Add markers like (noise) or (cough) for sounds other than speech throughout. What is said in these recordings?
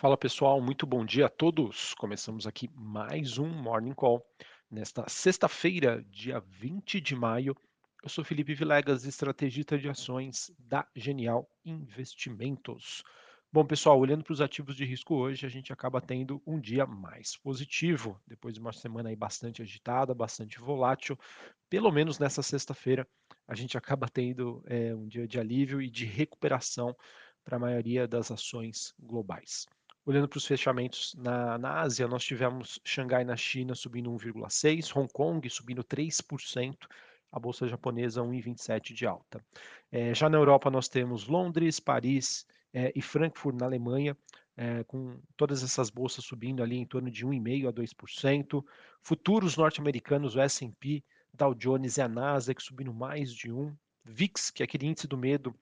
Fala pessoal, muito bom dia a todos. Começamos aqui mais um Morning Call nesta sexta-feira, dia 20 de maio. Eu sou Felipe Vilegas, estrategista de ações da Genial Investimentos. Bom, pessoal, olhando para os ativos de risco hoje, a gente acaba tendo um dia mais positivo, depois de uma semana aí bastante agitada, bastante volátil. Pelo menos nessa sexta-feira, a gente acaba tendo é, um dia de alívio e de recuperação para a maioria das ações globais. Olhando para os fechamentos na, na Ásia, nós tivemos Xangai na China subindo 1,6%, Hong Kong subindo 3%, a bolsa japonesa 1,27% de alta. É, já na Europa, nós temos Londres, Paris é, e Frankfurt na Alemanha, é, com todas essas bolsas subindo ali em torno de 1,5% a 2%. Futuros norte-americanos, o S&P, Dow Jones e a Nasdaq subindo mais de 1%. VIX, que é aquele índice do medo,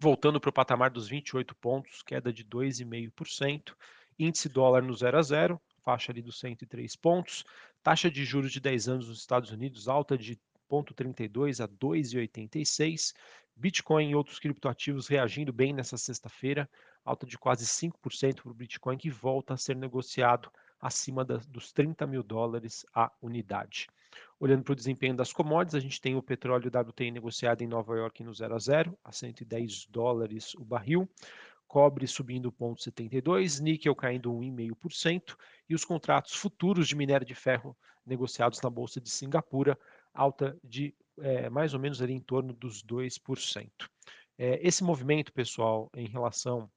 voltando para o patamar dos 28 pontos, queda de 2,5%, índice dólar no 0 a 0, faixa ali dos 103 pontos, taxa de juros de 10 anos nos Estados Unidos alta de 0,32 a 2,86, Bitcoin e outros criptoativos reagindo bem nessa sexta-feira, alta de quase 5% para o Bitcoin que volta a ser negociado acima da, dos 30 mil dólares a unidade. Olhando para o desempenho das commodities, a gente tem o petróleo WTI negociado em Nova York no 0 a 0, a 110 dólares o barril, cobre subindo 0,72, níquel caindo 1,5% e os contratos futuros de minério de ferro negociados na Bolsa de Singapura, alta de é, mais ou menos ali em torno dos 2%. É, esse movimento, pessoal, em relação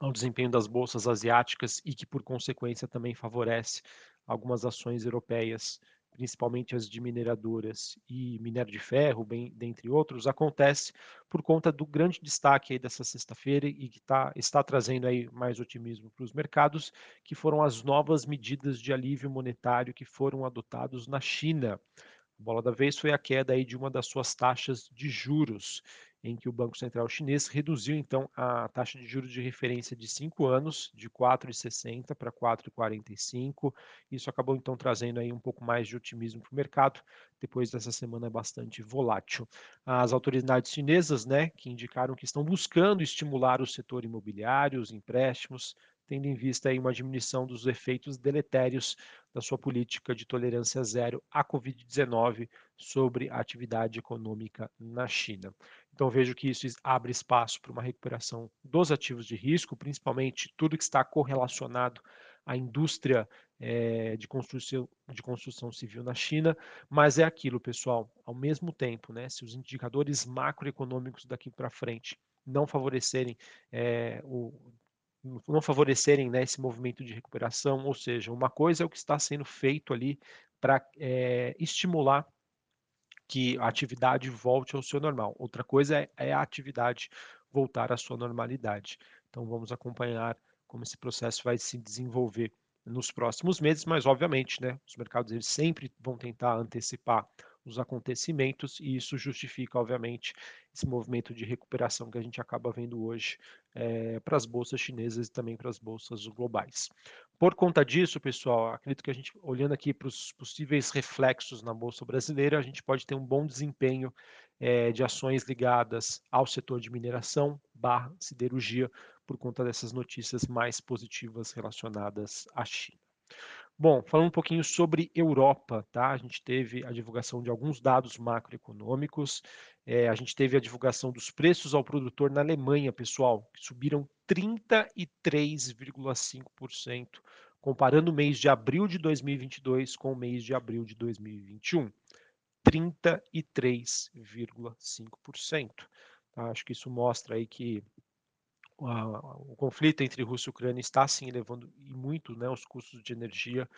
ao desempenho das bolsas asiáticas e que, por consequência, também favorece algumas ações europeias principalmente as de mineradoras e minério de ferro, bem, dentre outros, acontece por conta do grande destaque dessa sexta-feira e que tá, está trazendo aí mais otimismo para os mercados, que foram as novas medidas de alívio monetário que foram adotados na China. A bola da vez foi a queda aí de uma das suas taxas de juros em que o Banco Central Chinês reduziu então a taxa de juros de referência de 5 anos, de 4,60 para 4,45. Isso acabou então trazendo aí um pouco mais de otimismo para o mercado, depois dessa semana bastante volátil. As autoridades chinesas, né, que indicaram que estão buscando estimular o setor imobiliário, os empréstimos, tendo em vista aí uma diminuição dos efeitos deletérios da sua política de tolerância zero à Covid-19 sobre a atividade econômica na China. Então vejo que isso abre espaço para uma recuperação dos ativos de risco, principalmente tudo que está correlacionado à indústria é, de, construção, de construção civil na China, mas é aquilo, pessoal, ao mesmo tempo, né, se os indicadores macroeconômicos daqui para frente não favorecerem é, o não favorecerem né, esse movimento de recuperação, ou seja, uma coisa é o que está sendo feito ali para é, estimular que a atividade volte ao seu normal. Outra coisa é, é, a atividade voltar à sua normalidade. Então vamos acompanhar como esse processo vai se desenvolver nos próximos meses, mas obviamente, né, os mercados eles sempre vão tentar antecipar os acontecimentos, e isso justifica, obviamente, esse movimento de recuperação que a gente acaba vendo hoje é, para as bolsas chinesas e também para as bolsas globais. Por conta disso, pessoal, acredito que a gente, olhando aqui para os possíveis reflexos na bolsa brasileira, a gente pode ter um bom desempenho é, de ações ligadas ao setor de mineração barra siderurgia, por conta dessas notícias mais positivas relacionadas à China. Bom, falando um pouquinho sobre Europa, tá? A gente teve a divulgação de alguns dados macroeconômicos, é, a gente teve a divulgação dos preços ao produtor na Alemanha, pessoal, que subiram 33,5%, comparando o mês de abril de 2022 com o mês de abril de 2021. 33,5%. Tá? Acho que isso mostra aí que o conflito entre Rússia e Ucrânia está sim elevando muito né, os custos de energia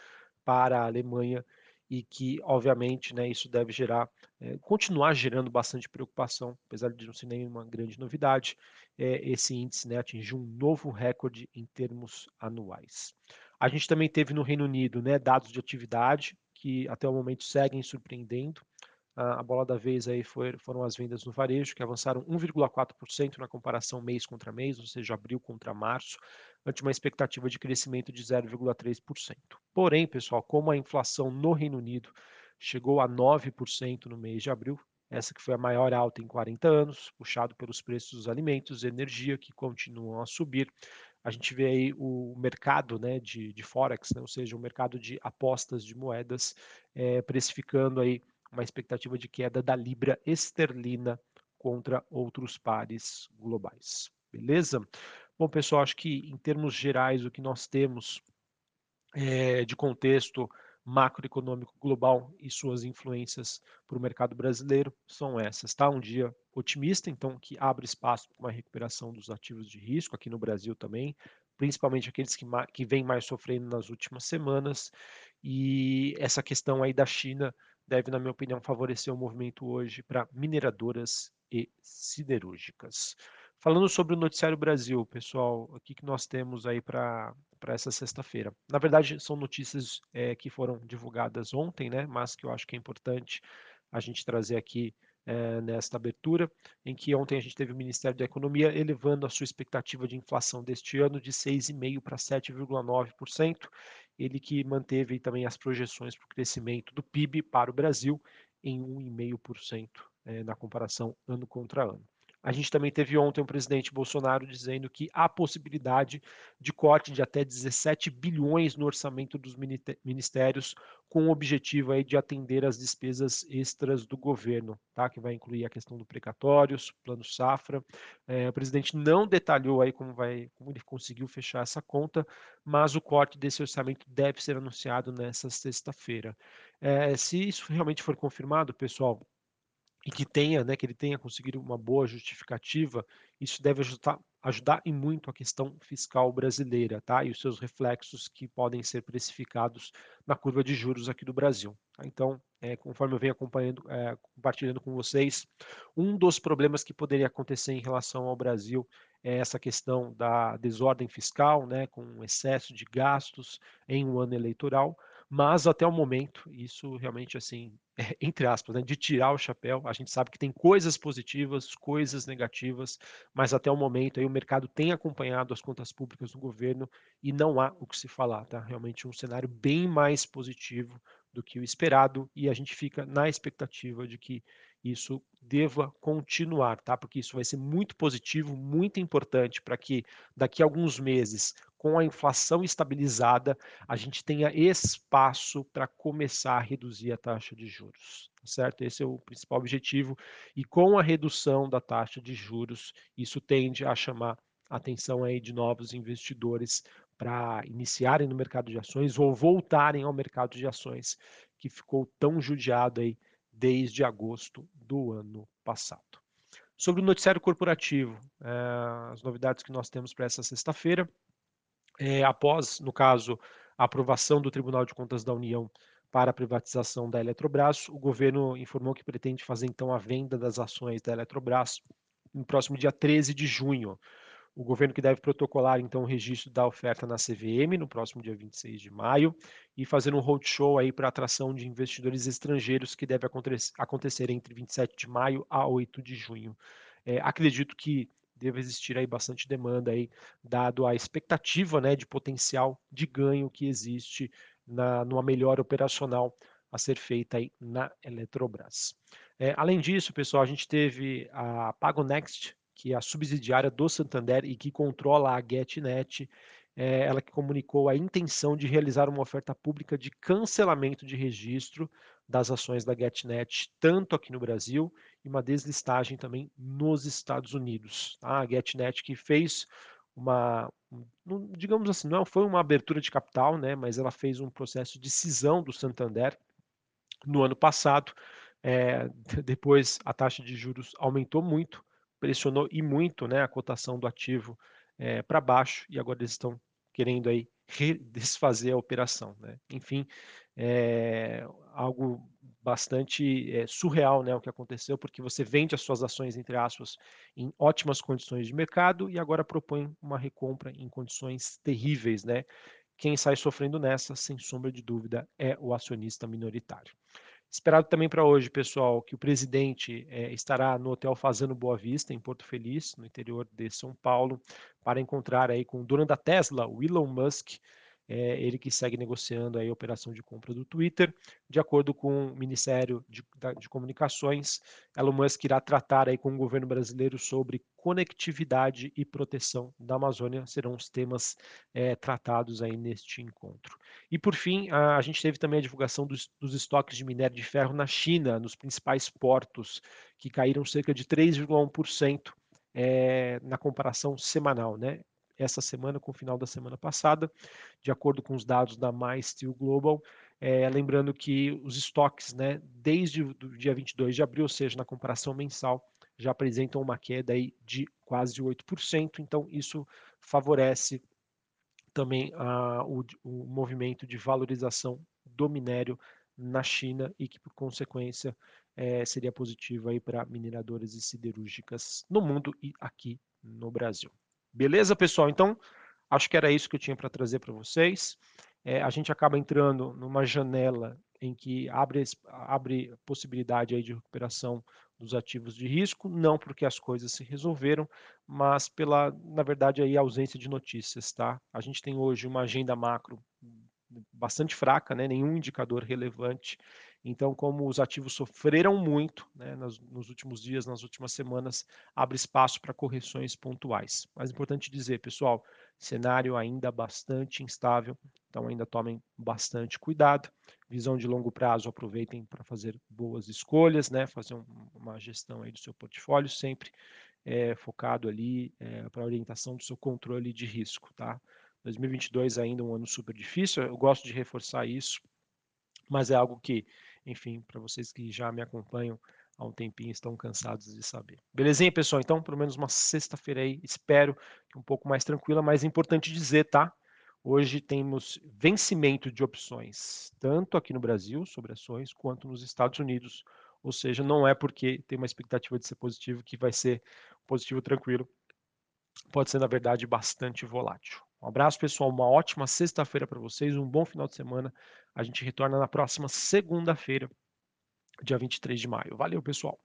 para a Alemanha e que, obviamente, né, isso deve gerar, é, continuar gerando bastante preocupação, apesar de não ser nenhuma grande novidade, é, esse índice né, atingiu um novo recorde em termos anuais. A gente também teve no Reino Unido né, dados de atividade que até o momento seguem surpreendendo. A bola da vez aí foi, foram as vendas no varejo, que avançaram 1,4% na comparação mês contra mês, ou seja, abril contra março, ante uma expectativa de crescimento de 0,3%. Porém, pessoal, como a inflação no Reino Unido chegou a 9% no mês de abril, essa que foi a maior alta em 40 anos, puxado pelos preços dos alimentos energia que continuam a subir, a gente vê aí o mercado né, de, de Forex, né, ou seja, o mercado de apostas de moedas, é, precificando aí uma expectativa de queda da libra esterlina contra outros pares globais. Beleza? Bom, pessoal, acho que em termos gerais o que nós temos é, de contexto macroeconômico global e suas influências para o mercado brasileiro são essas, tá? Um dia otimista, então, que abre espaço para uma recuperação dos ativos de risco aqui no Brasil também, principalmente aqueles que, que vêm mais sofrendo nas últimas semanas, e essa questão aí da China deve, na minha opinião, favorecer o movimento hoje para mineradoras e siderúrgicas. Falando sobre o Noticiário Brasil, pessoal, o que, que nós temos aí para essa sexta-feira? Na verdade, são notícias é, que foram divulgadas ontem, né? Mas que eu acho que é importante a gente trazer aqui é, nesta abertura, em que ontem a gente teve o Ministério da Economia elevando a sua expectativa de inflação deste ano de 6,5% para 7,9%, ele que manteve também as projeções para o crescimento do PIB para o Brasil em 1,5% é, na comparação ano contra ano. A gente também teve ontem o presidente Bolsonaro dizendo que há possibilidade de corte de até 17 bilhões no orçamento dos ministérios, com o objetivo aí de atender as despesas extras do governo, tá? que vai incluir a questão do precatórios, plano safra. É, o presidente não detalhou aí como, vai, como ele conseguiu fechar essa conta, mas o corte desse orçamento deve ser anunciado nessa sexta-feira. É, se isso realmente for confirmado, pessoal, e que tenha, né, que ele tenha conseguido uma boa justificativa, isso deve ajudar, ajudar em muito a questão fiscal brasileira, tá? E os seus reflexos que podem ser precificados na curva de juros aqui do Brasil. Tá? Então, é, conforme eu venho acompanhando, é, compartilhando com vocês, um dos problemas que poderia acontecer em relação ao Brasil é essa questão da desordem fiscal, né, com excesso de gastos em um ano eleitoral, mas até o momento, isso realmente assim, é, (laughs) entre aspas, né, de tirar o chapéu, a gente sabe que tem coisas positivas, coisas negativas, mas até o momento aí o mercado tem acompanhado as contas públicas do governo e não há o que se falar, tá? Realmente um cenário bem mais positivo do que o esperado e a gente fica na expectativa de que isso deva continuar, tá? Porque isso vai ser muito positivo, muito importante para que daqui a alguns meses, com a inflação estabilizada, a gente tenha espaço para começar a reduzir a taxa de juros, tá certo? Esse é o principal objetivo e com a redução da taxa de juros, isso tende a chamar a atenção aí de novos investidores para iniciarem no mercado de ações ou voltarem ao mercado de ações que ficou tão judiado aí desde agosto do ano passado. Sobre o noticiário corporativo, é, as novidades que nós temos para essa sexta-feira, é, após, no caso, a aprovação do Tribunal de Contas da União para a privatização da Eletrobras, o governo informou que pretende fazer então a venda das ações da Eletrobras no próximo dia 13 de junho o governo que deve protocolar então o registro da oferta na CVM no próximo dia 26 de maio e fazer um roadshow aí para atração de investidores estrangeiros que deve acontecer entre 27 de maio a 8 de junho. É, acredito que deve existir aí bastante demanda aí, dado a expectativa né, de potencial de ganho que existe na, numa melhor operacional a ser feita aí na Eletrobras. É, além disso, pessoal, a gente teve a PagoNext, que é a subsidiária do Santander e que controla a GetNet, é, ela que comunicou a intenção de realizar uma oferta pública de cancelamento de registro das ações da GetNet, tanto aqui no Brasil e uma deslistagem também nos Estados Unidos. Tá? A GetNet que fez uma, digamos assim, não foi uma abertura de capital, né, mas ela fez um processo de cisão do Santander no ano passado. É, (laughs) depois a taxa de juros aumentou muito, pressionou e muito né, a cotação do ativo é, eh, para baixo e agora eles estão querendo aí (laughs) desfazer a operação. Né? Enfim, é algo bastante é, surreal né, o que aconteceu, porque você vende as suas ações, entre aspas, em ótimas condições de mercado e agora propõe uma recompra em condições terríveis. Né? Quem sai sofrendo nessa, sem sombra de dúvida, é o acionista minoritário. Esperado também para hoje, pessoal, que o presidente é, estará no Hotel Fazendo Boa Vista, em Porto Feliz, no interior de São Paulo, para encontrar aí com o dono da Tesla, o Elon Musk, é ele que segue negociando aí a operação de compra do Twitter. De acordo com o Ministério de, de Comunicações, Elon Musk irá tratar aí com o governo brasileiro sobre conectividade e proteção da Amazônia, serão os temas é, tratados aí neste encontro. E por fim, a, a gente teve também a divulgação dos, dos estoques de minério de ferro na China, nos principais portos, que caíram cerca de 3,1% é, na comparação semanal, né? Essa semana com o final da semana passada, de acordo com os dados da MySteel Global, é, lembrando que os estoques, né, desde o dia 22 de abril, ou seja, na comparação mensal, já apresentam uma queda aí de quase 8%, então isso favorece também a, o, o movimento de valorização do minério na China e que, por consequência, é, seria positivo aí para mineradoras e siderúrgicas no mundo e aqui no Brasil. Beleza, pessoal? Então, acho que era isso que eu tinha para trazer para vocês. É, a gente acaba entrando numa janela em que abre, abre possibilidade aí de recuperação dos ativos de risco, não porque as coisas se resolveram, mas pela, na verdade, aí, ausência de notícias. Tá? A gente tem hoje uma agenda macro bastante fraca, né? nenhum indicador relevante. Então, como os ativos sofreram muito né, nos, nos, últimos dias, nas últimas semanas, abre espaço para correções pontuais. Mas é importante dizer, pessoal, cenário ainda bastante instável, então ainda tomem bastante cuidado. Visão de longo prazo, aproveitem para fazer boas escolhas, né, fazer um, uma gestão aí do seu portfólio sempre é, focado ali é, para a orientação do seu controle de risco, tá? 2022 ainda um ano super difícil, eu gosto de reforçar isso, mas é algo que, enfim, para vocês que já me acompanham há um tempinho estão cansados de saber. Belezinha, pessoal? Então, pelo menos uma sexta-feira aí, espero que um pouco mais tranquila, mas é importante dizer, tá? Hoje temos vencimento de opções, tanto aqui no Brasil, sobre ações, quanto nos Estados Unidos. Ou seja, não é porque tem uma expectativa de ser positivo que vai ser positivo tranquilo. Pode ser, na verdade, bastante volátil. Um abraço, pessoal. Uma ótima sexta-feira para vocês. Um bom final de semana. A gente retorna na próxima segunda-feira, dia 23 de maio. Valeu, pessoal.